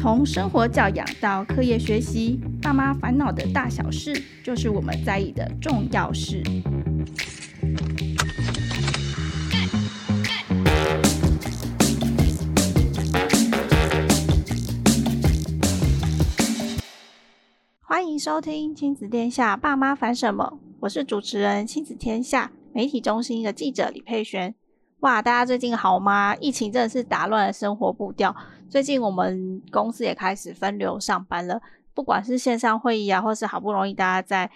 从生活教养到课业学习，爸妈烦恼的大小事，就是我们在意的重要事。欢迎收听亲子天下，爸妈烦什么？我是主持人亲子天下媒体中心的记者李佩璇。哇，大家最近好吗？疫情真的是打乱了生活步调。最近我们公司也开始分流上班了，不管是线上会议啊，或是好不容易大家在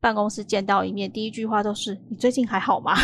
办公室见到一面，第一句话都是“你最近还好吗？”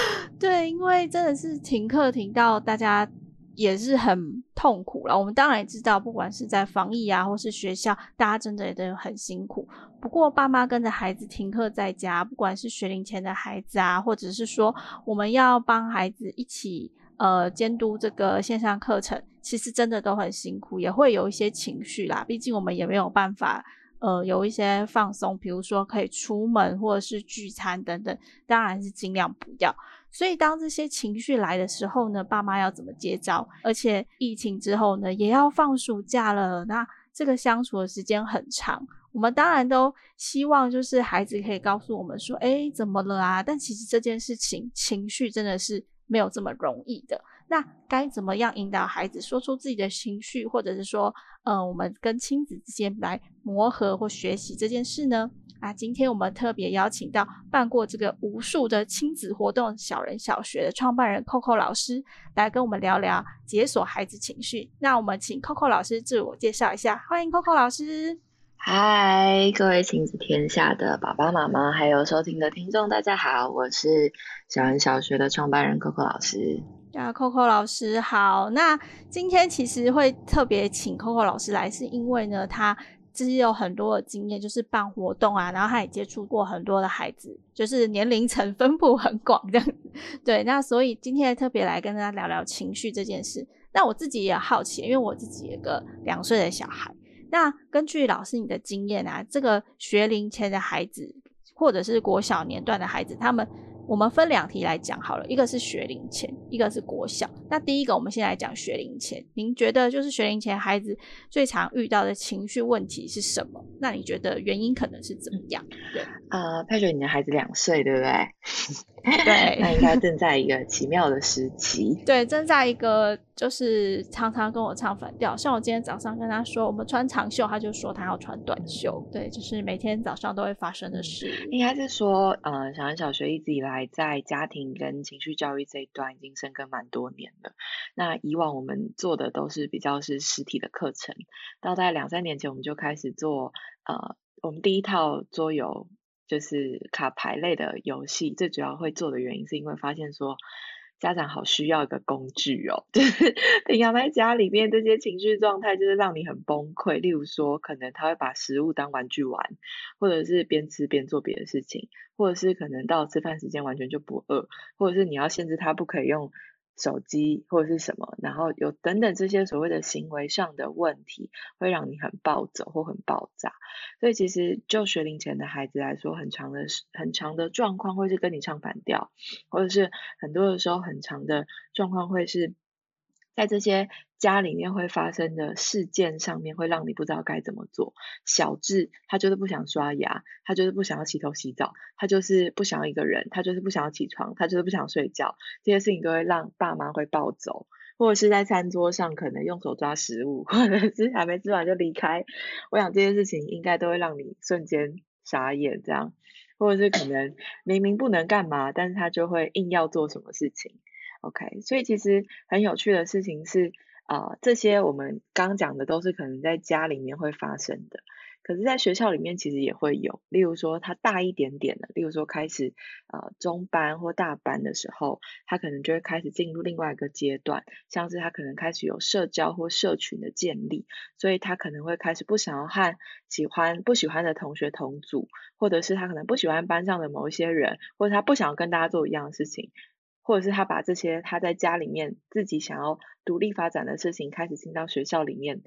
对，因为真的是停课停到大家也是很痛苦了。我们当然也知道，不管是在防疫啊，或是学校，大家真的也都很辛苦。不过，爸妈跟着孩子停课在家，不管是学龄前的孩子啊，或者是说我们要帮孩子一起呃监督这个线上课程，其实真的都很辛苦，也会有一些情绪啦。毕竟我们也没有办法呃有一些放松，比如说可以出门或者是聚餐等等，当然是尽量不要。所以当这些情绪来的时候呢，爸妈要怎么接招？而且疫情之后呢，也要放暑假了，那这个相处的时间很长。我们当然都希望，就是孩子可以告诉我们说：“诶，怎么了啊？”但其实这件事情，情绪真的是没有这么容易的。那该怎么样引导孩子说出自己的情绪，或者是说，呃，我们跟亲子之间来磨合或学习这件事呢？啊，今天我们特别邀请到办过这个无数的亲子活动小人小学的创办人 Coco 老师来跟我们聊聊解锁孩子情绪。那我们请 Coco 老师自我介绍一下，欢迎 Coco 老师。嗨，各位亲子天下的爸爸妈妈，还有收听的听众，大家好，我是小人小学的创办人 Coco 老师。啊，Coco 老师好。那今天其实会特别请 Coco 老师来，是因为呢，他其实有很多的经验，就是办活动啊，然后他也接触过很多的孩子，就是年龄层分布很广这样子。对，那所以今天特别来跟大家聊聊情绪这件事。那我自己也好奇，因为我自己有个两岁的小孩。那根据老师你的经验啊，这个学龄前的孩子，或者是国小年段的孩子，他们。我们分两题来讲好了，一个是学龄前，一个是国小。那第一个，我们先来讲学龄前。您觉得就是学龄前孩子最常遇到的情绪问题是什么？那你觉得原因可能是怎么样？对，呃，佩雪，你的孩子两岁，对不对？对，那应该正在一个奇妙的时期。对，正在一个就是常常跟我唱反调。像我今天早上跟他说，我们穿长袖，他就说他要穿短袖。对，就是每天早上都会发生的事。应该是说，呃，小人小学一直以来还在家庭跟情绪教育这一端已经深耕蛮多年了。那以往我们做的都是比较是实体的课程，到大概两三年前我们就开始做，呃，我们第一套桌游。就是卡牌类的游戏，最主要会做的原因是因为发现说，家长好需要一个工具哦，就是平常在家里面这些情绪状态，就是让你很崩溃。例如说，可能他会把食物当玩具玩，或者是边吃边做别的事情，或者是可能到吃饭时间完全就不饿，或者是你要限制他不可以用。手机或者是什么，然后有等等这些所谓的行为上的问题，会让你很暴走或很爆炸。所以其实就学龄前的孩子来说，很长的很长的状况会是跟你唱反调，或者是很多的时候很长的状况会是在这些。家里面会发生的事件上面，会让你不知道该怎么做。小智他就是不想刷牙，他就是不想要洗头洗澡，他就是不想要一个人，他就是不想要起床，他就是不想睡觉。这些事情都会让爸妈会暴走，或者是在餐桌上可能用手抓食物，或者是还没吃完就离开。我想这些事情应该都会让你瞬间傻眼，这样，或者是可能明明不能干嘛，但是他就会硬要做什么事情。OK，所以其实很有趣的事情是。啊、呃，这些我们刚讲的都是可能在家里面会发生的，可是在学校里面其实也会有。例如说他大一点点的，例如说开始呃中班或大班的时候，他可能就会开始进入另外一个阶段，像是他可能开始有社交或社群的建立，所以他可能会开始不想要和喜欢不喜欢的同学同组，或者是他可能不喜欢班上的某一些人，或者他不想要跟大家做一样的事情。或者是他把这些他在家里面自己想要独立发展的事情开始进到学校里面，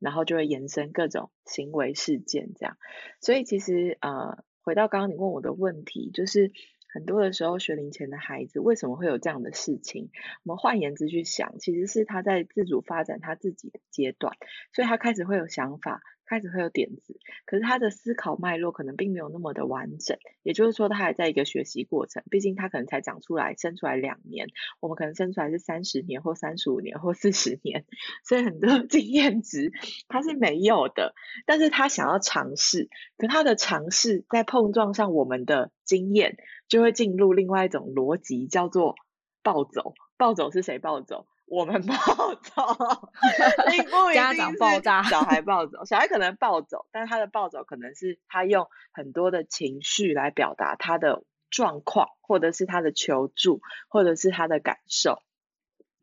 然后就会延伸各种行为事件这样。所以其实呃，回到刚刚你问我的问题，就是很多的时候，学龄前的孩子为什么会有这样的事情？我们换言之去想，其实是他在自主发展他自己的阶段，所以他开始会有想法。开始会有点子，可是他的思考脉络可能并没有那么的完整，也就是说他还在一个学习过程。毕竟他可能才长出来、生出来两年，我们可能生出来是三十年或三十五年或四十年，所以很多 经验值他是没有的。但是他想要尝试，可他的尝试在碰撞上我们的经验，就会进入另外一种逻辑，叫做暴走。暴走是谁暴走？我们暴走，家长暴炸，小孩 暴走，小孩可能暴走，但他的暴走可能是他用很多的情绪来表达他的状况，或者是他的求助，或者是他的感受。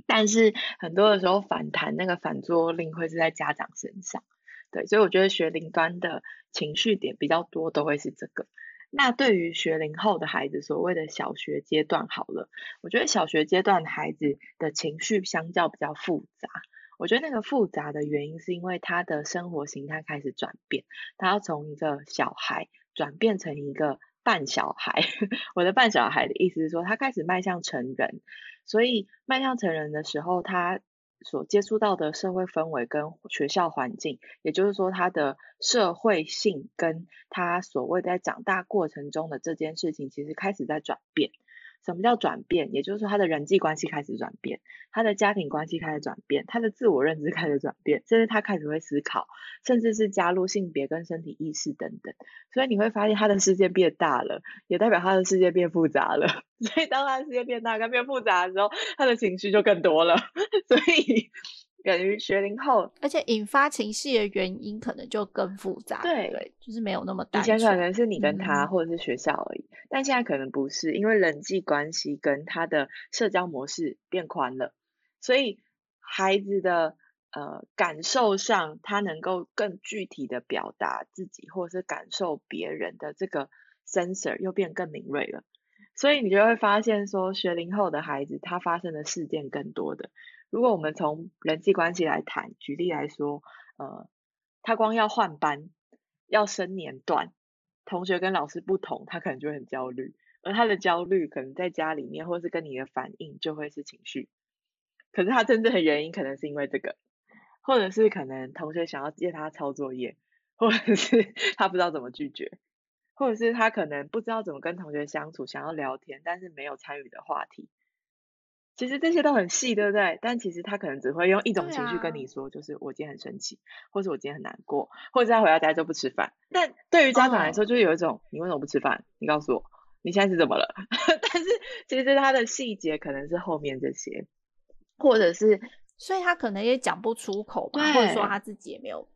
但是很多的时候反弹那个反作用力会是在家长身上，对，所以我觉得学龄端的情绪点比较多，都会是这个。那对于学龄后的孩子，所谓的小学阶段好了，我觉得小学阶段的孩子的情绪相较比较复杂。我觉得那个复杂的原因是因为他的生活形态开始转变，他要从一个小孩转变成一个半小孩。我的半小孩的意思是说，他开始迈向成人，所以迈向成人的时候，他。所接触到的社会氛围跟学校环境，也就是说，他的社会性跟他所谓在长大过程中的这件事情，其实开始在转变。什么叫转变？也就是说，他的人际关系开始转变，他的家庭关系开始转变，他的自我认知开始转变，甚至他开始会思考，甚至是加入性别跟身体意识等等。所以你会发现，他的世界变大了，也代表他的世界变复杂了。所以当他的世界变大跟变复杂的时候，他的情绪就更多了。所以。等于学龄后，而且引发情绪的原因可能就更复杂，对，对，就是没有那么单纯。以前可能是你跟他，或者是学校而已，嗯，但现在可能不是，因为人际关系跟他的社交模式变宽了，所以孩子的呃感受上，他能够更具体的表达自己，或者是感受别人的这个 sensor 又变更敏锐了，所以你就会发现说，学龄后的孩子他发生的事件更多的。如果我们从人际关系来谈，举例来说，呃，他光要换班，要升年段，同学跟老师不同，他可能就会很焦虑，而他的焦虑可能在家里面，或是跟你的反应就会是情绪，可是他真正的原因可能是因为这个，或者是可能同学想要借他抄作业，或者是 他不知道怎么拒绝，或者是他可能不知道怎么跟同学相处，想要聊天，但是没有参与的话题。其实这些都很细，对不对？但其实他可能只会用一种情绪跟你说，啊、就是我今天很生气，或者我今天很难过，或者他回到家就不吃饭。但对于家长来说，就是有一种、哦、你为什么不吃饭？你告诉我，你现在是怎么了？但是其实他的细节可能是后面这些，或者是，所以他可能也讲不出口吧，或者说他自己也没有，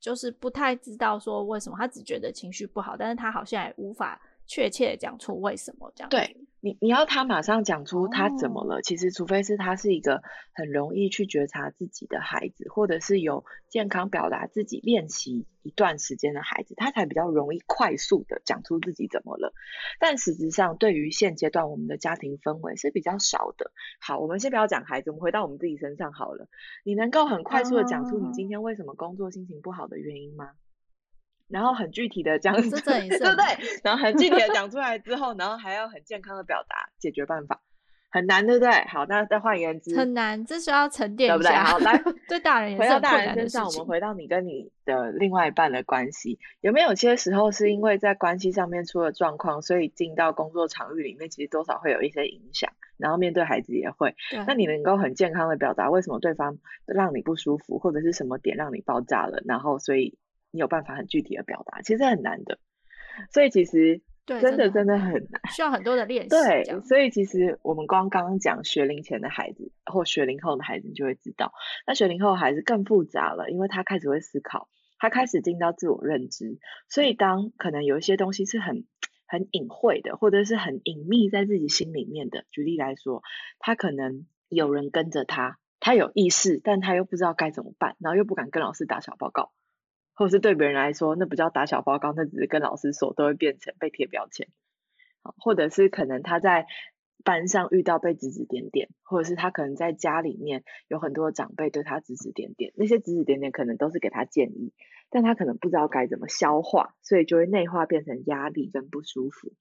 就是不太知道说为什么，他只觉得情绪不好，但是他好像也无法。确切讲出为什么这样？对你，你要他马上讲出他怎么了。Oh. 其实，除非是他是一个很容易去觉察自己的孩子，或者是有健康表达自己练习一段时间的孩子，他才比较容易快速的讲出自己怎么了。但实质上，对于现阶段我们的家庭氛围是比较少的。好，我们先不要讲孩子，我们回到我们自己身上好了。你能够很快速的讲出你今天为什么工作心情不好的原因吗？然后很具体的讲，对不对？然后很具体的讲出来之后，然后还要很健康的表达解决办法，很难，对不对？好，那再换言之，很难，这需要沉淀一下，对不对？好，来，对大人也回到大人身上，我们回到你跟你的另外一半的关系，有没有些时候是因为在关系上面出了状况，所以进到工作场域里面，其实多少会有一些影响，然后面对孩子也会。那你能够很健康的表达为什么对方让你不舒服，或者是什么点让你爆炸了，然后所以。你有办法很具体的表达，其实很难的，所以其实真的真的很难，需要很多的练习。对，所以其实我们光刚刚讲学龄前的孩子或学龄后的孩子，你就会知道，那学龄后的孩子更复杂了，因为他开始会思考，他开始进到自我认知，所以当可能有一些东西是很很隐晦的，或者是很隐秘在自己心里面的，举例来说，他可能有人跟着他，他有意识，但他又不知道该怎么办，然后又不敢跟老师打小报告。或者是对别人来说，那不叫打小报告，那只是跟老师说，都会变成被贴标签。好或者是可能他在班上遇到被指指点点，或者是他可能在家里面有很多长辈对他指指点点，那些指指点点可能都是给他建议，但他可能不知道该怎么消化，所以就会内化变成压力跟不舒服。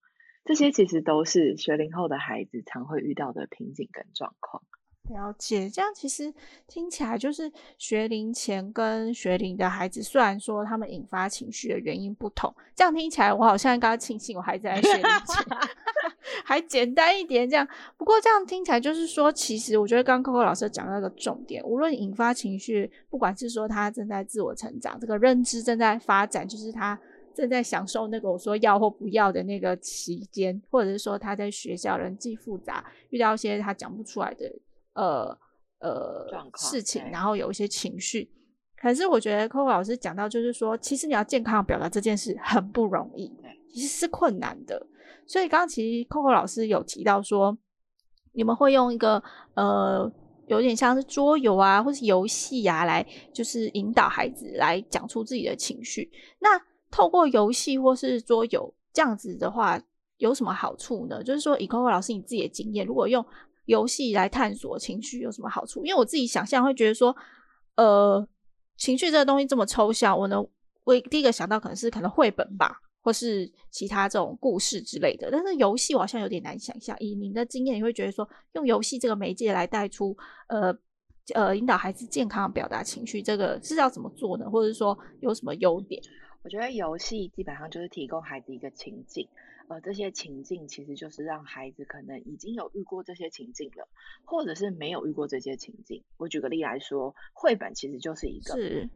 这些其实都是学龄后的孩子常会遇到的瓶颈跟状况。了解，这样其实听起来就是学龄前跟学龄的孩子，虽然说他们引发情绪的原因不同，这样听起来我好像刚刚庆幸我孩子在学龄前，还简单一点这样。不过这样听起来就是说，其实我觉得刚刚 Coco 老师讲到一个重点，无论引发情绪，不管是说他正在自我成长，这个认知正在发展，就是他正在享受那个我说要或不要的那个期间，或者是说他在学校人际复杂，遇到一些他讲不出来的。呃呃，事情，然后有一些情绪，可是我觉得 Coco 老师讲到，就是说，其实你要健康表达这件事很不容易，其实是困难的。所以刚刚其实 Coco 老师有提到说，你们会用一个呃，有点像是桌游啊，或是游戏啊，来就是引导孩子来讲出自己的情绪。那透过游戏或是桌游这样子的话，有什么好处呢？就是说，以 Coco 老师你自己的经验，如果用游戏来探索情绪有什么好处？因为我自己想象会觉得说，呃，情绪这个东西这么抽象，我能，我第一个想到可能是可能绘本吧，或是其他这种故事之类的。但是游戏我好像有点难想象。以您的经验，你会觉得说，用游戏这个媒介来带出，呃呃，引导孩子健康表达情绪，这个是要怎么做呢？或者说有什么优点？我觉得游戏基本上就是提供孩子一个情境。呃，这些情境其实就是让孩子可能已经有遇过这些情境了，或者是没有遇过这些情境。我举个例来说，绘本其实就是一个。是。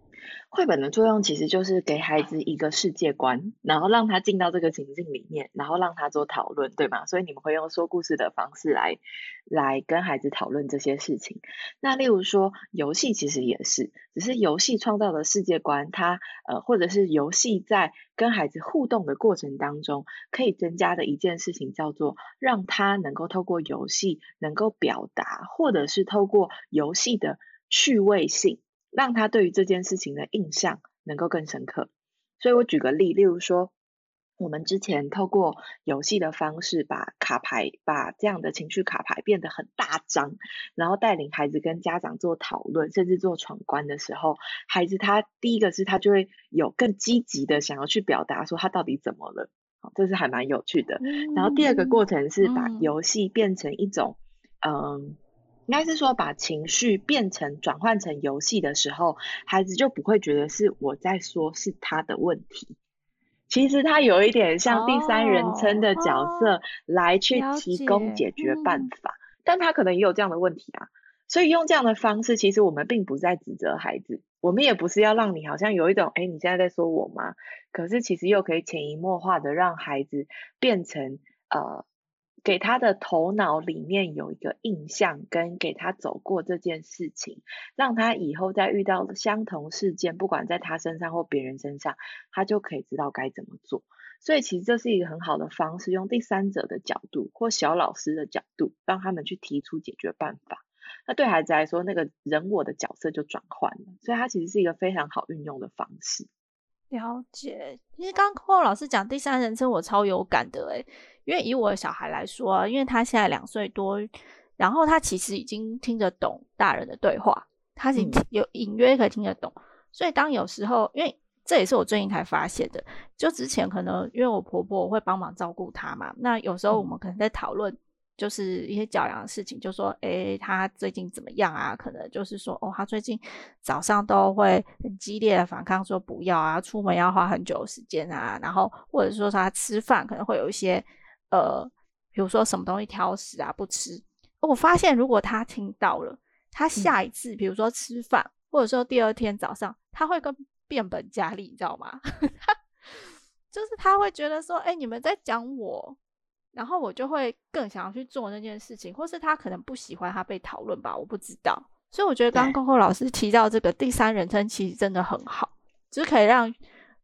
绘本的作用其实就是给孩子一个世界观，然后让他进到这个情境里面，然后让他做讨论，对吗？所以你们会用说故事的方式来来跟孩子讨论这些事情。那例如说游戏其实也是，只是游戏创造的世界观，它呃或者是游戏在跟孩子互动的过程当中，可以增加的一件事情叫做让他能够透过游戏能够表达，或者是透过游戏的趣味性。让他对于这件事情的印象能够更深刻，所以我举个例，例如说，我们之前透过游戏的方式，把卡牌，把这样的情绪卡牌变得很大张，然后带领孩子跟家长做讨论，甚至做闯关的时候，孩子他第一个是他就会有更积极的想要去表达说他到底怎么了，这是还蛮有趣的。然后第二个过程是把游戏变成一种，嗯。应该是说，把情绪变成转换成游戏的时候，孩子就不会觉得是我在说是他的问题。其实他有一点像第三人称的角色来去提供解决办法，但他可能也有这样的问题啊。所以用这样的方式，其实我们并不在指责孩子，我们也不是要让你好像有一种，哎，你现在在说我吗？可是其实又可以潜移默化的让孩子变成呃。给他的头脑里面有一个印象，跟给他走过这件事情，让他以后再遇到相同事件，不管在他身上或别人身上，他就可以知道该怎么做。所以其实这是一个很好的方式，用第三者的角度或小老师的角度，让他们去提出解决办法。那对孩子来说，那个人我的角色就转换了，所以它其实是一个非常好运用的方式。了解，其实刚刚 Coco 老师讲第三人称，我超有感的诶。因为以我的小孩来说，因为他现在两岁多，然后他其实已经听得懂大人的对话，他已经有隐约可以听得懂。所以当有时候，因为这也是我最近才发现的，就之前可能因为我婆婆会帮忙照顾他嘛，那有时候我们可能在讨论。就是一些教养的事情，就说，诶，他最近怎么样啊？可能就是说，哦，他最近早上都会很激烈的反抗，说不要啊，出门要花很久的时间啊，然后或者说他吃饭可能会有一些，呃，比如说什么东西挑食啊，不吃。我发现如果他听到了，他下一次，比如说吃饭，或者说第二天早上，他会更变本加厉，你知道吗？就是他会觉得说，诶，你们在讲我。然后我就会更想要去做那件事情，或是他可能不喜欢他被讨论吧，我不知道。所以我觉得刚刚 Coco 老师提到这个第三人称，其实真的很好，就是可以让，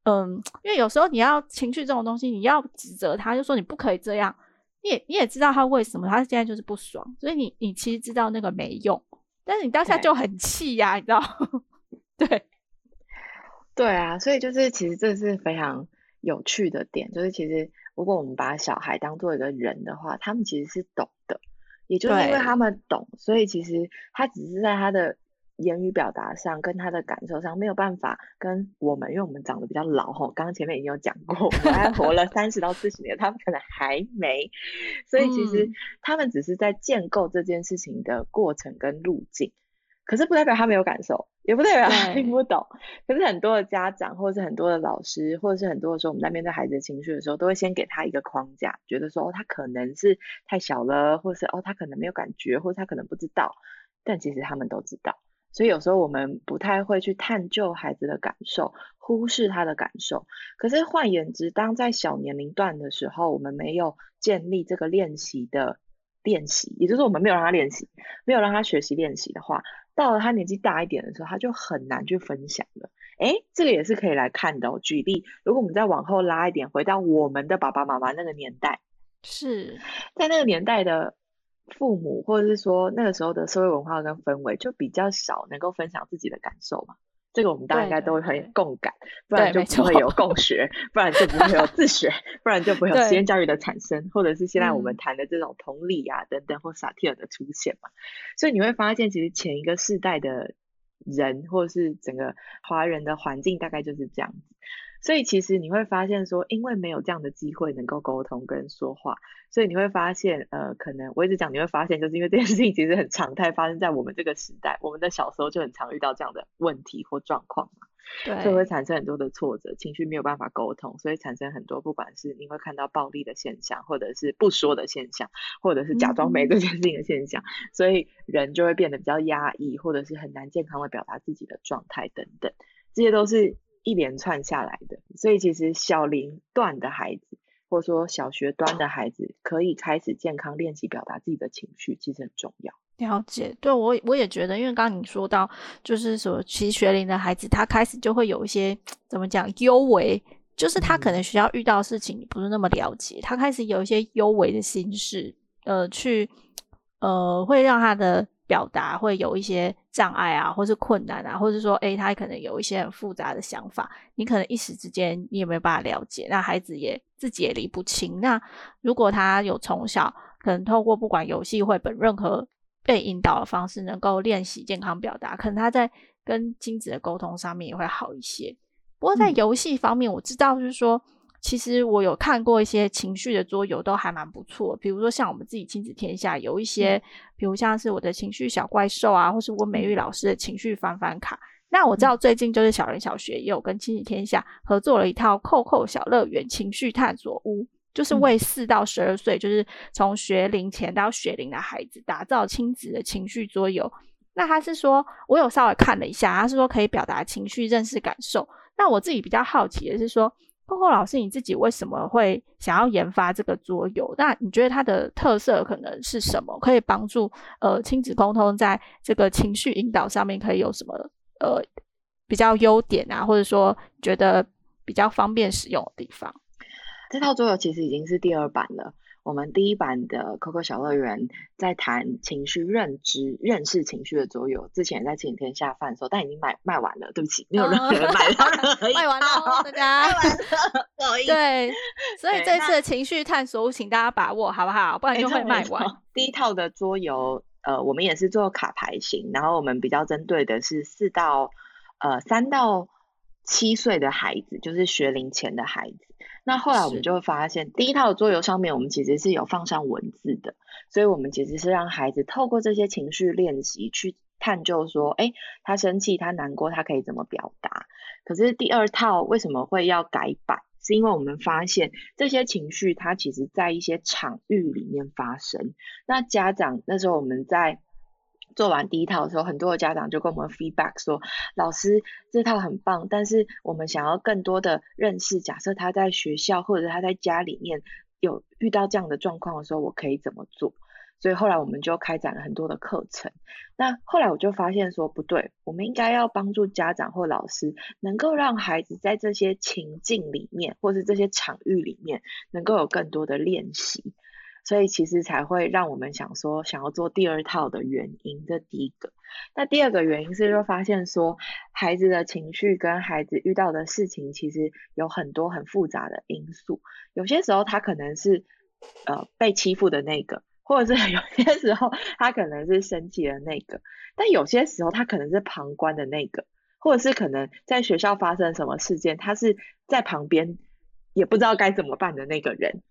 嗯，因为有时候你要情绪这种东西，你要指责他，就说你不可以这样，你也你也知道他为什么，他现在就是不爽，所以你你其实知道那个没用，但是你当下就很气呀，你知道？对，对啊，所以就是其实这是非常有趣的点，就是其实。如果我们把小孩当做一个人的话，他们其实是懂的，也就是因为他们懂，所以其实他只是在他的言语表达上跟他的感受上没有办法跟我们，因为我们长得比较老吼，刚刚前面已经有讲过，我们还活了三十到四十年，他们可能还没，所以其实他们只是在建构这件事情的过程跟路径，可是不代表他没有感受，也不代表他听不懂。可是很多的家长或者是很多的老师，或者是很多的时候我们在面对孩子的情绪的时候，都会先给他一个框架，觉得说哦，他可能是太小了，或是哦他可能没有感觉，或者他可能不知道，但其实他们都知道。所以有时候我们不太会去探究孩子的感受，忽视他的感受。可是换言之，当在小年龄段的时候，我们没有建立这个练习的练习，也就是我们没有让他练习，没有让他学习练习的话，到了他年纪大一点的时候，他就很难去分享了。诶，这个也是可以来看的哦。举例，如果我们再往后拉一点，回到我们的爸爸妈妈那个年代，是在那个年代的。父母或者是说那个时候的社会文化跟氛围就比较少能够分享自己的感受嘛，这个我们大家应该都会很有共感，不然就不会有共学，不然就不会有自学，不然就不会有实验教育的产生，或者是现在我们谈的这种同理啊等等或萨提尔的出现嘛，所以你会发现其实前一个世代的人或者是整个华人的环境大概就是这样子。所以其实你会发现说，因为没有这样的机会能够沟通跟说话，所以你会发现，呃，可能我一直讲，你会发现，就是因为这件事情其实很常态发生在我们这个时代，我们的小时候就很常遇到这样的问题或状况嘛，对，所以会产生很多的挫折，情绪没有办法沟通，所以产生很多不管是你会看到暴力的现象，或者是不说的现象，或者是假装没这件事情的现象，嗯、所以人就会变得比较压抑，或者是很难健康的表达自己的状态等等，这些都是。一连串下来的，所以其实小龄段的孩子，或者说小学端的孩子，可以开始健康练习表达自己的情绪，其实很重要。了解，对，我我也觉得，因为刚刚你说到，就是说，其实学龄的孩子，他开始就会有一些怎么讲，幽微，就是他可能学校遇到的事情，你不是那么了解，嗯、他开始有一些幽微的心事，呃，去，呃，会让他的。表达会有一些障碍啊，或是困难啊，或者说，诶，他可能有一些很复杂的想法，你可能一时之间你也没有办法了解，那孩子也自己也理不清。那如果他有从小可能透过不管游戏、绘本任何被引导的方式，能够练习健康表达，可能他在跟亲子的沟通上面也会好一些。不过在游戏方面，我知道就是说。其实我有看过一些情绪的桌游，都还蛮不错。比如说像我们自己亲子天下有一些，嗯、比如像是我的情绪小怪兽啊，或是我美玉老师的情绪翻翻卡。那我知道最近就是小人小学也有跟亲子天下合作了一套扣扣小乐园情绪探索屋，就是为四到十二岁，就是从学龄前到学龄的孩子打造亲子的情绪桌游。那他是说，我有稍微看了一下，他是说可以表达情绪、认识感受。那我自己比较好奇的是说。霍老师，你自己为什么会想要研发这个桌游？那你觉得它的特色可能是什么？可以帮助呃亲子沟通在这个情绪引导上面可以有什么呃比较优点啊，或者说觉得比较方便使用的地方？这套桌游其实已经是第二版了。我们第一版的 Coco 小乐园在谈情绪认知、认识情绪的桌游，之前在亲子天下贩售，但已经卖卖完了。对不起，没有任何人 买到卖完了，大家 卖完了，不好意思。对，所以这次的情绪探索，请大家把握好不好？不然就会卖完。第一套的桌游，呃，我们也是做卡牌型，然后我们比较针对的是四到呃三到七岁的孩子，就是学龄前的孩子。那后来我们就会发现，第一套桌游上面我们其实是有放上文字的，所以我们其实是让孩子透过这些情绪练习去探究说，哎，他生气、他难过，他可以怎么表达。可是第二套为什么会要改版？是因为我们发现这些情绪它其实在一些场域里面发生。那家长那时候我们在。做完第一套的时候，很多的家长就跟我们 feedback 说：“老师，这套很棒，但是我们想要更多的认识。假设他在学校或者他在家里面有遇到这样的状况的时候，我可以怎么做？”所以后来我们就开展了很多的课程。那后来我就发现说，不对，我们应该要帮助家长或老师，能够让孩子在这些情境里面，或是这些场域里面，能够有更多的练习。所以其实才会让我们想说，想要做第二套的原因，这第一个。那第二个原因是就发现说，孩子的情绪跟孩子遇到的事情，其实有很多很复杂的因素。有些时候他可能是呃被欺负的那个，或者是 有些时候他可能是生气的那个，但有些时候他可能是旁观的那个，或者是可能在学校发生什么事件，他是在旁边也不知道该怎么办的那个人。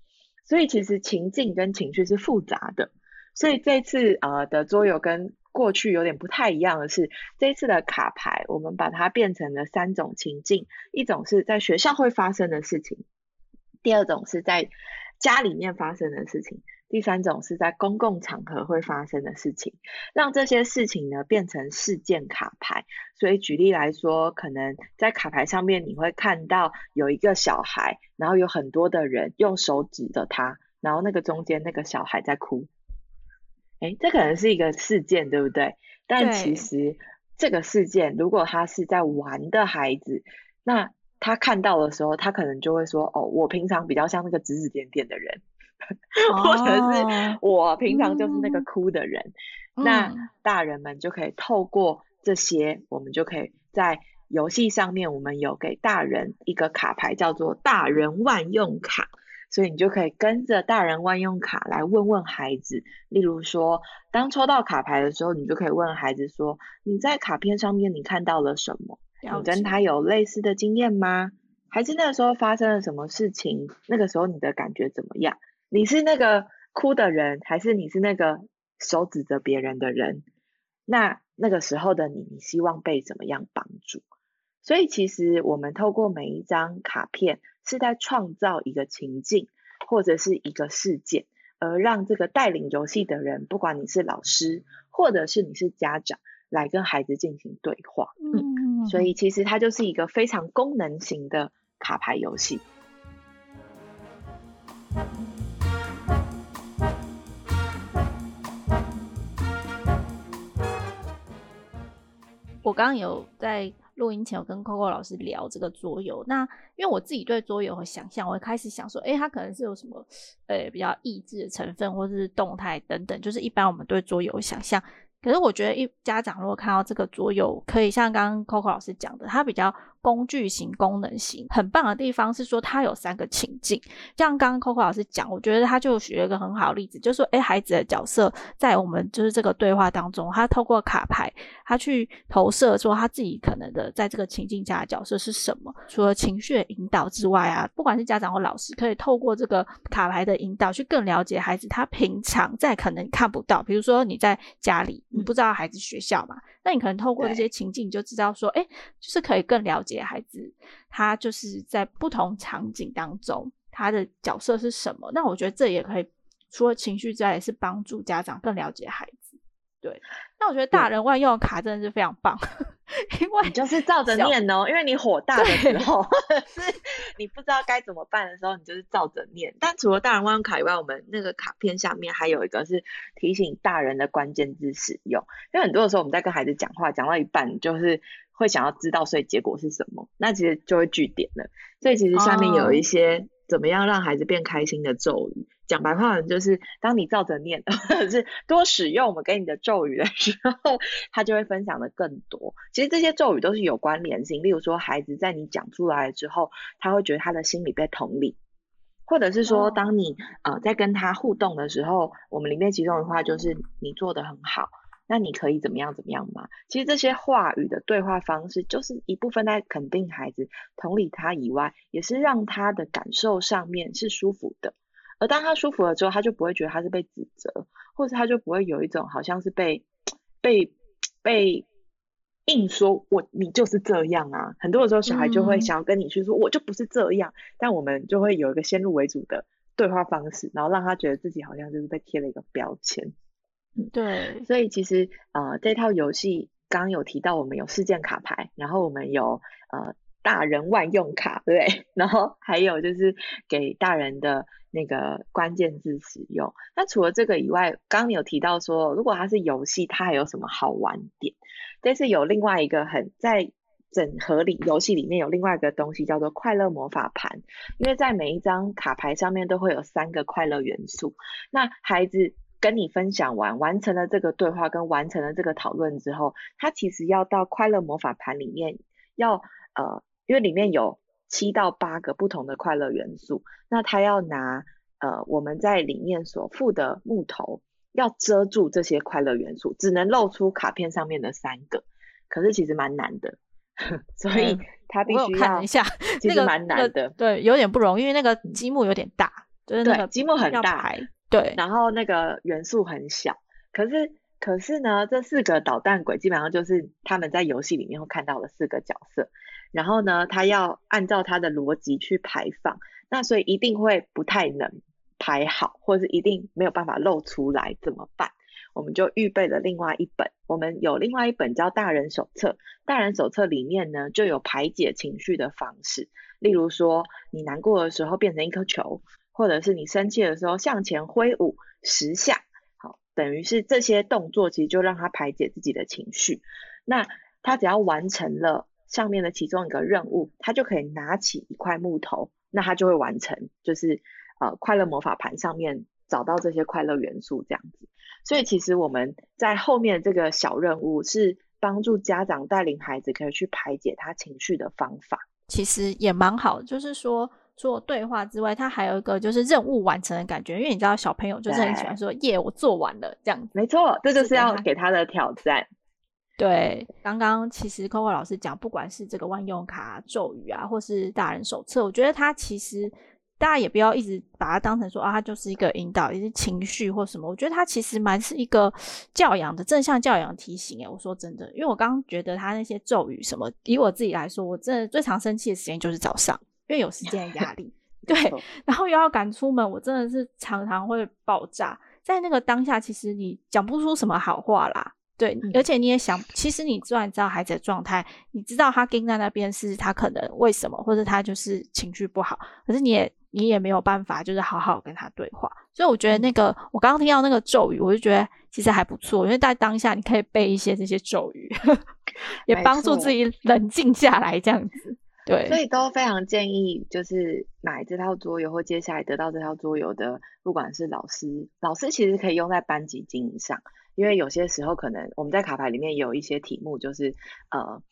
所以其实情境跟情绪是复杂的。所以这次呃的桌游跟过去有点不太一样的是，这次的卡牌我们把它变成了三种情境，一种是在学校会发生的事情，第二种是在家里面发生的事情。第三种是在公共场合会发生的事情，让这些事情呢变成事件卡牌。所以举例来说，可能在卡牌上面你会看到有一个小孩，然后有很多的人用手指着他，然后那个中间那个小孩在哭。诶，这可能是一个事件，对不对？但其实这个事件，如果他是在玩的孩子，那他看到的时候，他可能就会说：“哦，我平常比较像那个指指点点的人。” 或者是我平常就是那个哭的人，嗯、那大人们就可以透过这些，我们就可以在游戏上面，我们有给大人一个卡牌，叫做大人万用卡，所以你就可以跟着大人万用卡来问问孩子。例如说，当抽到卡牌的时候，你就可以问孩子说：“你在卡片上面你看到了什么？你跟他有类似的经验吗？还是那个时候发生了什么事情？那个时候你的感觉怎么样？”你是那个哭的人，还是你是那个手指着别人的人？那那个时候的你，你希望被怎么样帮助？所以其实我们透过每一张卡片，是在创造一个情境或者是一个事件，而让这个带领游戏的人，不管你是老师或者是你是家长，来跟孩子进行对话。嗯，所以其实它就是一个非常功能型的卡牌游戏。我刚刚有在录音前有跟 Coco 老师聊这个桌游，那因为我自己对桌游和想象，我会开始想说，诶，它可能是有什么，呃，比较益智的成分，或是动态等等，就是一般我们对桌游想象。可是我觉得，一家长如果看到这个桌游，可以像刚刚 Coco 老师讲的，它比较工具型、功能型，很棒的地方是说它有三个情境。像刚刚 Coco 老师讲，我觉得他就举了一个很好的例子，就是说，哎，孩子的角色在我们就是这个对话当中，他透过卡牌，他去投射说他自己可能的在这个情境下的角色是什么。除了情绪的引导之外啊，不管是家长或老师，可以透过这个卡牌的引导，去更了解孩子他平常在可能看不到，比如说你在家里。你不知道孩子学校嘛？那你可能透过这些情境，就知道说，哎，就是可以更了解孩子，他就是在不同场景当中，他的角色是什么。那我觉得这也可以，除了情绪之外，也是帮助家长更了解孩子。对，那我觉得大人万用卡真的是非常棒。因为你就是照着念哦，因为你火大的时候，是你不知道该怎么办的时候，你就是照着念。但除了大人万用卡以外，我们那个卡片下面还有一个是提醒大人的关键字使用。因为很多的时候我们在跟孩子讲话，讲到一半就是会想要知道，所以结果是什么，那其实就会据点了。所以其实下面有一些怎么样让孩子变开心的咒语。Oh. 讲白话文就是，当你照着念，或者是多使用我们给你的咒语的时候，他就会分享的更多。其实这些咒语都是有关联性，例如说，孩子在你讲出来之后，他会觉得他的心里被同理，或者是说，当你呃在跟他互动的时候，我们里面其中一句话就是你做的很好，那你可以怎么样怎么样吗？其实这些话语的对话方式，就是一部分在肯定孩子、同理他以外，也是让他的感受上面是舒服的。而当他舒服了之后，他就不会觉得他是被指责，或者他就不会有一种好像是被被被硬说，我你就是这样啊。很多的时候，小孩就会想要跟你去说，我就不是这样。嗯、但我们就会有一个先入为主的对话方式，然后让他觉得自己好像就是被贴了一个标签。对，所以其实呃，这套游戏刚刚有提到，我们有事件卡牌，然后我们有呃。大人万用卡，对，然后还有就是给大人的那个关键字使用。那除了这个以外，刚刚有提到说，如果它是游戏，它还有什么好玩点？但是有另外一个很在整合里游戏里面有另外一个东西叫做快乐魔法盘，因为在每一张卡牌上面都会有三个快乐元素。那孩子跟你分享完，完成了这个对话跟完成了这个讨论之后，他其实要到快乐魔法盘里面要呃。因为里面有七到八个不同的快乐元素，那他要拿呃，我们在里面所附的木头要遮住这些快乐元素，只能露出卡片上面的三个，可是其实蛮难的，所以他必须要、嗯、看一下，其实蛮难的、那个，对，有点不容易，因为那个积木有点大，就是那个积木很大，对，然后那个元素很小，可是可是呢，这四个捣蛋鬼基本上就是他们在游戏里面会看到的四个角色，然后呢，他要按照他的逻辑去排放，那所以一定会不太能。排好，或是一定没有办法露出来怎么办？我们就预备了另外一本，我们有另外一本叫《大人手册》。大人手册里面呢，就有排解情绪的方式，例如说，你难过的时候变成一颗球，或者是你生气的时候向前挥舞十下，好，等于是这些动作其实就让他排解自己的情绪。那他只要完成了上面的其中一个任务，他就可以拿起一块木头，那他就会完成，就是。呃，快乐魔法盘上面找到这些快乐元素，这样子。所以其实我们在后面这个小任务是帮助家长带领孩子可以去排解他情绪的方法。其实也蛮好，就是说除了对话之外，它还有一个就是任务完成的感觉。因为你知道小朋友就是很喜欢说“耶，我做完了”这样子。没错，这就是要给他的挑战。对，刚刚其实 Coco 老师讲，不管是这个万用卡咒语啊，或是大人手册，我觉得他其实。大家也不要一直把它当成说啊，它就是一个引导，一些情绪或什么。我觉得它其实蛮是一个教养的正向教养提醒。诶，我说真的，因为我刚刚觉得他那些咒语什么，以我自己来说，我真的最常生气的时间就是早上，因为有时间压力。对，然后又要赶出门，我真的是常常会爆炸。在那个当下，其实你讲不出什么好话啦。对，而且你也想，其实你虽然知道孩子的状态，你知道他跟在那边是他可能为什么，或者他就是情绪不好，可是你也。你也没有办法，就是好好跟他对话，所以我觉得那个我刚刚听到那个咒语，我就觉得其实还不错，因为在当下你可以背一些这些咒语，也帮助自己冷静下来，这样子。对，所以都非常建议，就是买这套桌游或接下来得到这套桌游的，不管是老师，老师其实可以用在班级经营上，因为有些时候可能我们在卡牌里面有一些题目，就是呃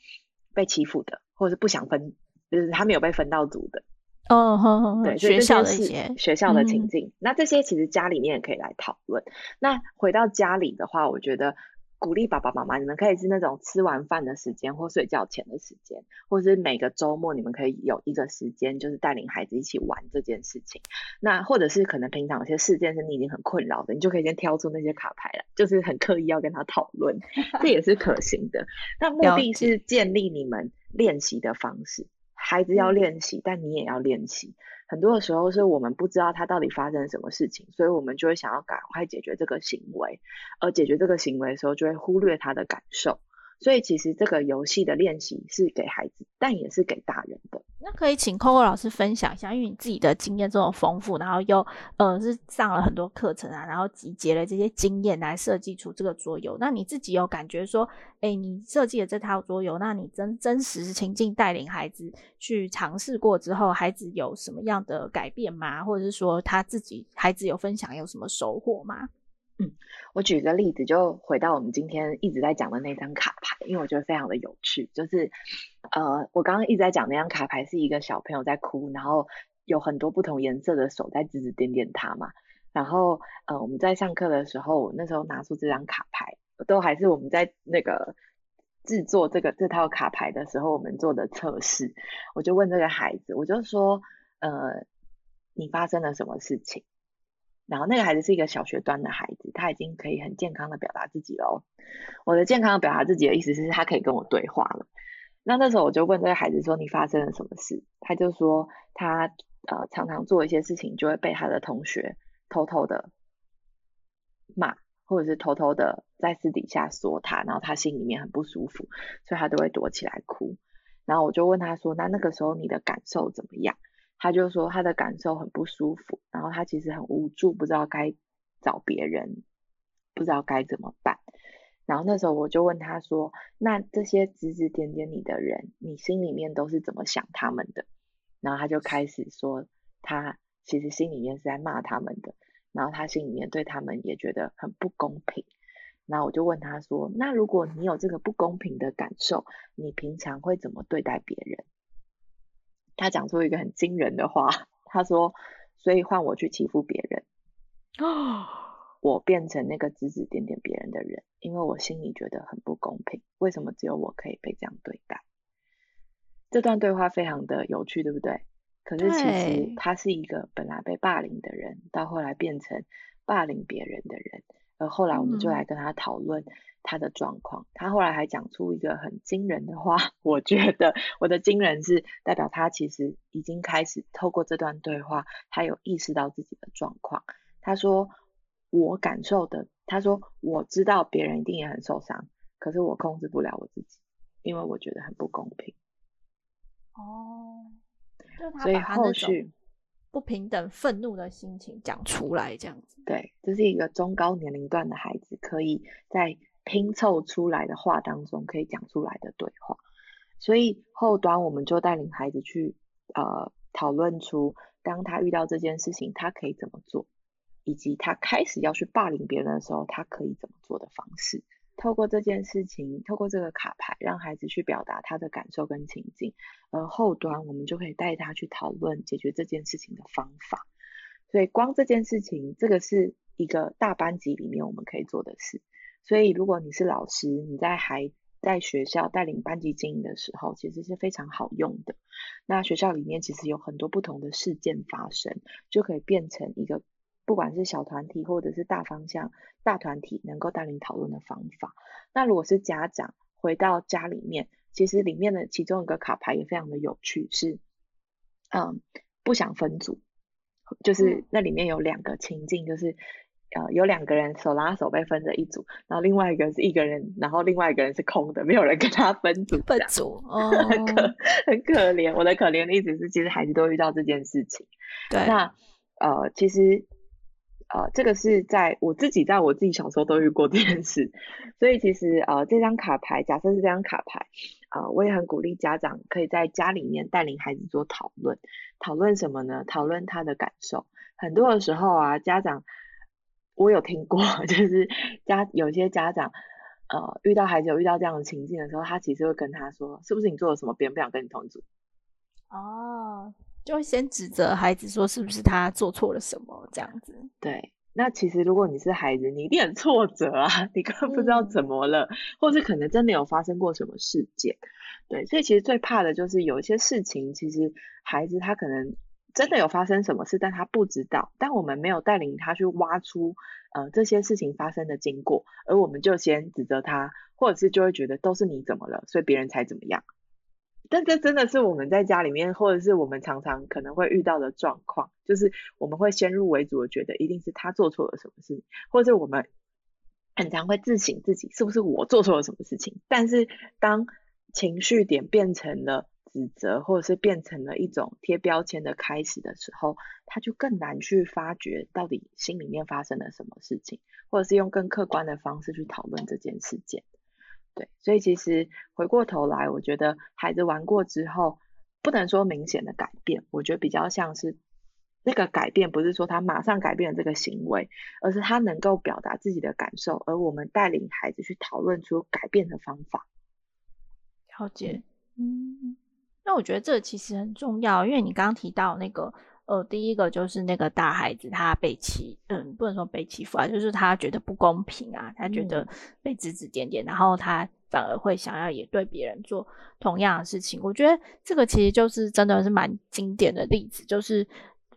被欺负的，或者是不想分，就是他没有被分到组的。哦，对，学校的一些学校的情境，嗯，那这些其实家里面也可以来讨论。那回到家里的话，我觉得鼓励爸爸妈妈，你们可以是那种吃完饭的时间或睡觉前的时间，或是每个周末你们可以有一个时间，就是带领孩子一起玩这件事情。那或者是可能平常有些事件是你已经很困扰的，你就可以先挑出那些卡牌来，就是很刻意要跟他讨论，这也是可行的。那目的是建立你们练习的方式。孩子要练习，但你也要练习。很多的时候是我们不知道他到底发生什么事情，所以我们就会想要赶快解决这个行为，而解决这个行为的时候，就会忽略他的感受。所以其实这个游戏的练习是给孩子，但也是给大人的。那可以请 Coco 老师分享一下，因为你自己的经验这么丰富，然后又呃是上了很多课程啊，然后集结了这些经验来设计出这个桌游。那你自己有感觉说，哎，你设计的这套桌游，那你真真实情境带领孩子去尝试过之后，孩子有什么样的改变吗？或者是说他自己孩子有分享有什么收获吗？嗯，我举个例子，就回到我们今天一直在讲的那张卡牌，因为我觉得非常的有趣。就是，呃，我刚刚一直在讲那张卡牌是一个小朋友在哭，然后有很多不同颜色的手在指指点点他嘛。然后，呃，我们在上课的时候，那时候拿出这张卡牌，都还是我们在那个制作这个这套卡牌的时候，我们做的测试。我就问这个孩子，我就说，呃，你发生了什么事情？然后那个孩子是一个小学端的孩子，他已经可以很健康的表达自己了。我的健康的表达自己的意思是他可以跟我对话了。那那时候我就问这个孩子说：“你发生了什么事？”他就说他呃常常做一些事情就会被他的同学偷偷的骂，或者是偷偷的在私底下说他，然后他心里面很不舒服，所以他都会躲起来哭。然后我就问他说：“那那个时候你的感受怎么样？”他就说他的感受很不舒服，然后他其实很无助，不知道该找别人，不知道该怎么办。然后那时候我就问他说：“那这些指指点点你的人，你心里面都是怎么想他们的？”然后他就开始说，他其实心里面是在骂他们的，然后他心里面对他们也觉得很不公平。然后我就问他说：“那如果你有这个不公平的感受，你平常会怎么对待别人？”他讲出一个很惊人的话，他说：“所以换我去欺负别人。哦，我变成那个指指点点别人的人，因为我心里觉得很不公平，为什么只有我可以被这样对待？这段对话非常的有趣，对不对？可是其实他是一个本来被霸凌的人，到后来变成霸凌别人的人，而后来我们就来跟他讨论他的状况。嗯、他后来还讲出一个很惊人的话，我觉得我的惊人是代表他其实已经开始透过这段对话，他有意识到自己的状况。他说：“我感受的，他说我知道别人一定也很受伤，可是我控制不了我自己，因为我觉得很不公平。”哦。所以后续不平等、愤怒的心情讲出来，这样子。对，这是一个中高年龄段的孩子可以在拼凑出来的话当中可以讲出来的对话。所以后端我们就带领孩子去呃讨论出，当他遇到这件事情，他可以怎么做，以及他开始要去霸凌别人的时候，他可以怎么做的方式。透过这件事情，透过这个卡牌，让孩子去表达他的感受跟情境，而后端我们就可以带他去讨论解决这件事情的方法。所以光这件事情，这个是一个大班级里面我们可以做的事。所以如果你是老师，你在孩在学校带领班级经营的时候，其实是非常好用的。那学校里面其实有很多不同的事件发生，就可以变成一个。不管是小团体或者是大方向、大团体能够带领讨论的方法。那如果是家长回到家里面，其实里面的其中一个卡牌也非常的有趣，是嗯不想分组，就是那里面有两个情境，就是呃有两个人手拉手被分着一组，然后另外一个是一个人，然后另外一个人是空的，没有人跟他分组。分组哦，很可很可怜。我的可怜的意思是，其实孩子都遇到这件事情。对，那呃其实。呃，这个是在我自己在我自己小时候都遇过这件事，所以其实呃这张卡牌，假设是这张卡牌，呃我也很鼓励家长可以在家里面带领孩子做讨论，讨论什么呢？讨论他的感受。很多的时候啊，家长我有听过，就是家有些家长呃遇到孩子有遇到这样的情境的时候，他其实会跟他说，是不是你做了什么，别人不想跟你同组？哦。就会先指责孩子说是不是他做错了什么这样子。对，那其实如果你是孩子，你一定很挫折啊，你根本不知道怎么了，或是可能真的有发生过什么事件。对，所以其实最怕的就是有一些事情，其实孩子他可能真的有发生什么事，但他不知道，但我们没有带领他去挖出呃这些事情发生的经过，而我们就先指责他，或者是就会觉得都是你怎么了，所以别人才怎么样。但这真的是我们在家里面，或者是我们常常可能会遇到的状况，就是我们会先入为主的觉得一定是他做错了什么事，或者是我们很常会自省自己是不是我做错了什么事情。但是当情绪点变成了指责，或者是变成了一种贴标签的开始的时候，他就更难去发觉到底心里面发生了什么事情，或者是用更客观的方式去讨论这件事件。对，所以其实回过头来，我觉得孩子玩过之后，不能说明显的改变，我觉得比较像是那个改变，不是说他马上改变了这个行为，而是他能够表达自己的感受，而我们带领孩子去讨论出改变的方法。了解，嗯，那我觉得这其实很重要，因为你刚刚提到那个。呃，第一个就是那个大孩子，他被欺，嗯，不能说被欺负啊，就是他觉得不公平啊，他觉得被指指点点，然后他反而会想要也对别人做同样的事情。我觉得这个其实就是真的是蛮经典的例子，就是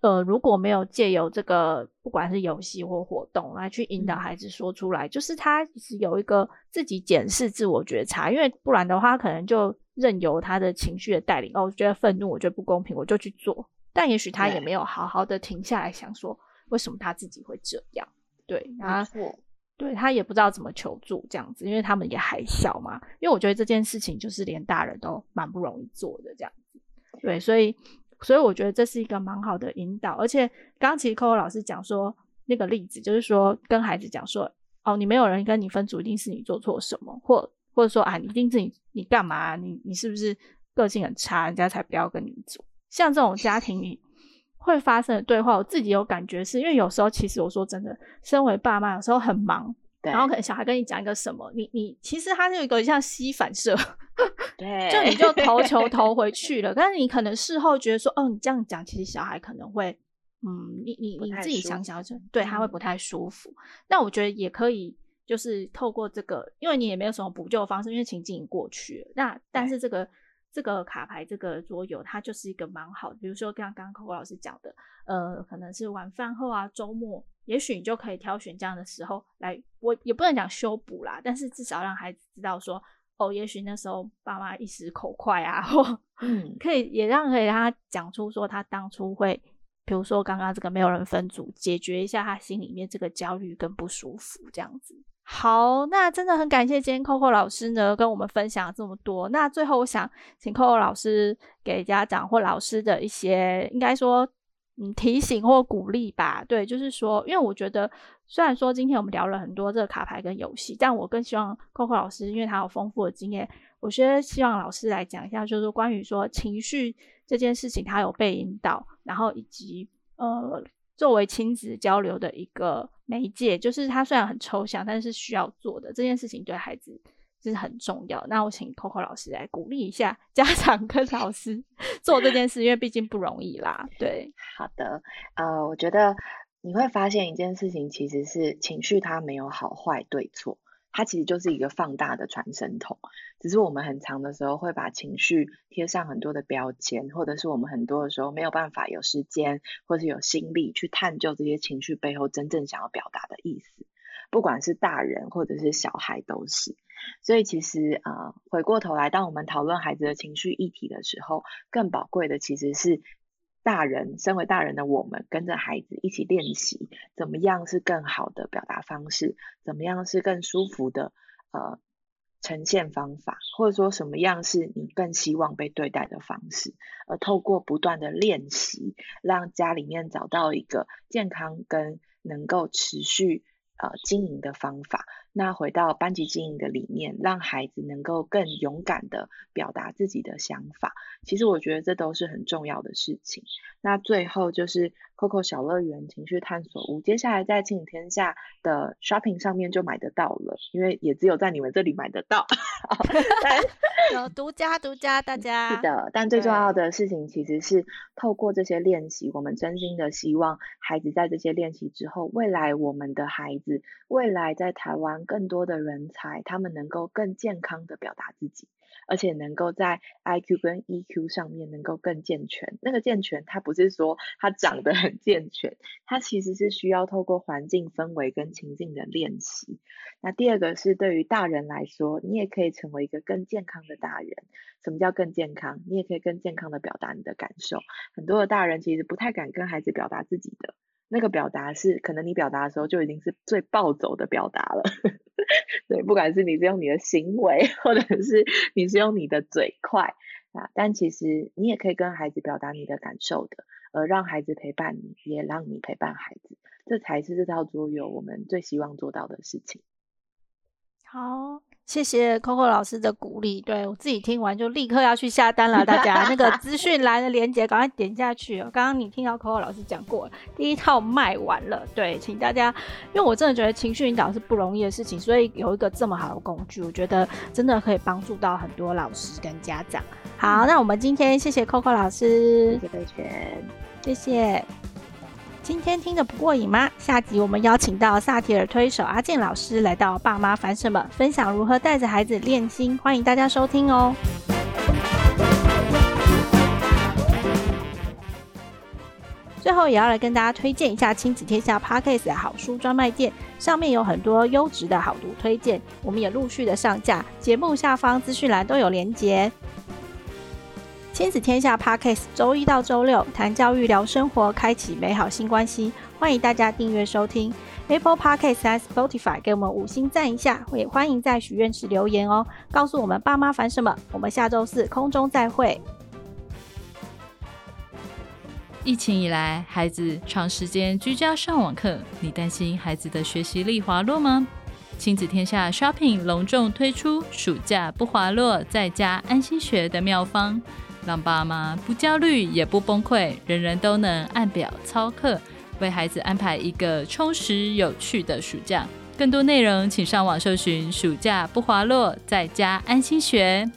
呃，如果没有借由这个不管是游戏或活动来去引导孩子说出来，就是他其实有一个自己检视、自我觉察，因为不然的话，可能就任由他的情绪的带领，哦，我觉得愤怒，我觉得不公平，我就去做。但也许他也没有好好的停下来想说，为什么他自己会这样？对，然后对他也不知道怎么求助这样子，因为他们也还小嘛。因为我觉得这件事情就是连大人都蛮不容易做的这样子。对，所以所以我觉得这是一个蛮好的引导。而且刚刚其实 Coco 老师讲说那个例子，就是说跟孩子讲说，哦，你没有人跟你分组，一定是你做错什么，或或者说啊，你一定是你你干嘛？你你是不是个性很差，人家才不要跟你组？像这种家庭里会发生的对话，我自己有感觉是，是因为有时候其实我说真的，身为爸妈有时候很忙，然后可能小孩跟你讲一个什么，你你其实他是有一个像吸反射，对，就你就 投球投回去了，但是你可能事后觉得说，哦，你这样讲，其实小孩可能会嗯，你你你自己想想就对，他会不太舒服。嗯、那我觉得也可以，就是透过这个，因为你也没有什么补救方式，因为情境已经过去了。那但是这个这个卡牌这个桌游，它就是一个蛮好的。比如说刚刚 Coco 老师讲的，呃，可能是晚饭后啊，周末，也许你就可以挑选这样的时候来，我也不能讲修补啦，但是至少让孩子知道说。哦，也许那时候爸妈一时口快啊，或嗯，可以也让可以让他讲出说他当初会，比如说刚刚这个没有人分组，解决一下他心里面这个焦虑跟不舒服这样子。好，那真的很感谢今天 Coco 老师呢跟我们分享这么多。那最后我想请 Coco 老师给家长或老师的一些，应该说。嗯，提醒或鼓励吧。对，就是说，因为我觉得，虽然说今天我们聊了很多这个卡牌跟游戏，但我更希望 Coco 老师，因为他有丰富的经验，我觉得希望老师来讲一下，就是关于说情绪这件事情，他有被引导，然后以及呃，作为亲子交流的一个媒介，就是它虽然很抽象，但是需要做的这件事情，对孩子。这是很重要。那我请 Coco 老师来鼓励一下家长跟老师 做这件事，因为毕竟不容易啦。对，好的，呃，我觉得你会发现一件事情，其实是情绪它没有好坏对错，它其实就是一个放大的传声筒。只是我们很长的时候会把情绪贴上很多的标签，或者是我们很多的时候没有办法有时间或是有心力去探究这些情绪背后真正想要表达的意思。不管是大人或者是小孩都是，所以其实啊、回过头来，当我们讨论孩子的情绪议题的时候，更宝贵的其实是大人，身为大人的我们，跟着孩子一起练习，怎么样是更好的表达方式，怎么样是更舒服的呃呈现方法，或者说什么样是你更希望被对待的方式，而透过不断的练习，让家里面找到一个健康跟能够持续。呃，经营的方法，那回到班级经营的理念，让孩子能够更勇敢的表达自己的想法，其实我觉得这都是很重要的事情。那最后就是 Coco 小乐园情绪探索屋，接下来在亲子天下的 shopping 上面就买得到了，因为也只有在你们这里买得到。有独家独家，大家是的。但最重要的事情其实是透过这些练习，我们真心的希望孩子在这些练习之后，未来我们的孩子，未来在台湾更多的人才，他们能够更健康的表达自己。而且能够在 IQ 跟 EQ 上面能够更健全。那个健全，它不是说它长得很健全，它其实是需要透过环境氛围跟情境的练习。那第二个是对于大人来说，你也可以成为一个更健康的大人。什么叫更健康？你也可以更健康的表达你的感受。很多的大人其实不太敢跟孩子表达自己的。那个表达是，可能你表达的时候就已经是最暴走的表达了，对，不管是你是用你的行为，或者是你是用你的嘴快啊，但其实你也可以跟孩子表达你的感受的，而让孩子陪伴你，也让你陪伴孩子，这才是这套桌游我们最希望做到的事情。好。谢谢 Coco 老师的鼓励，对，我自己听完就立刻要去下单了。大家那个资讯栏的链接赶快点下去哦。刚刚你听到 Coco 老师讲过，第一套卖完了，对，请大家，因为我真的觉得情绪引导是不容易的事情，所以有一个这么好的工具，我觉得真的可以帮助到很多老师跟家长。好，那我们今天谢谢 Coco 老师，谢谢蓓瑄，谢谢。今天听得不过瘾吗？下集我们邀请到萨提尔推手阿健老师来到《爸妈烦什么》，分享如何带着孩子练心，欢迎大家收听哦。最后也要来跟大家推荐一下亲子天下 Podcast 的好书专卖店，上面有很多优质的好读推荐，我们也陆续的上架，节目下方资讯栏都有连结。亲子天下 Podcast 周一到周六谈教育、聊生活，开启美好新关系。欢迎大家订阅收听 Apple Podcast 和 Spotify，给我们五星赞一下。也欢迎在许愿池留言哦，告诉我们爸妈烦什么。我们下周四空中再会。疫情以来，孩子长时间居家上网课，你担心孩子的学习力滑落吗？亲子天下 Shopping 隆重推出暑假不滑落，在家安心学的妙方。让爸妈不焦虑也不崩溃，人人都能按表操课，为孩子安排一个充实有趣的暑假。更多内容，请上网搜寻“暑假不滑落，在家安心学”。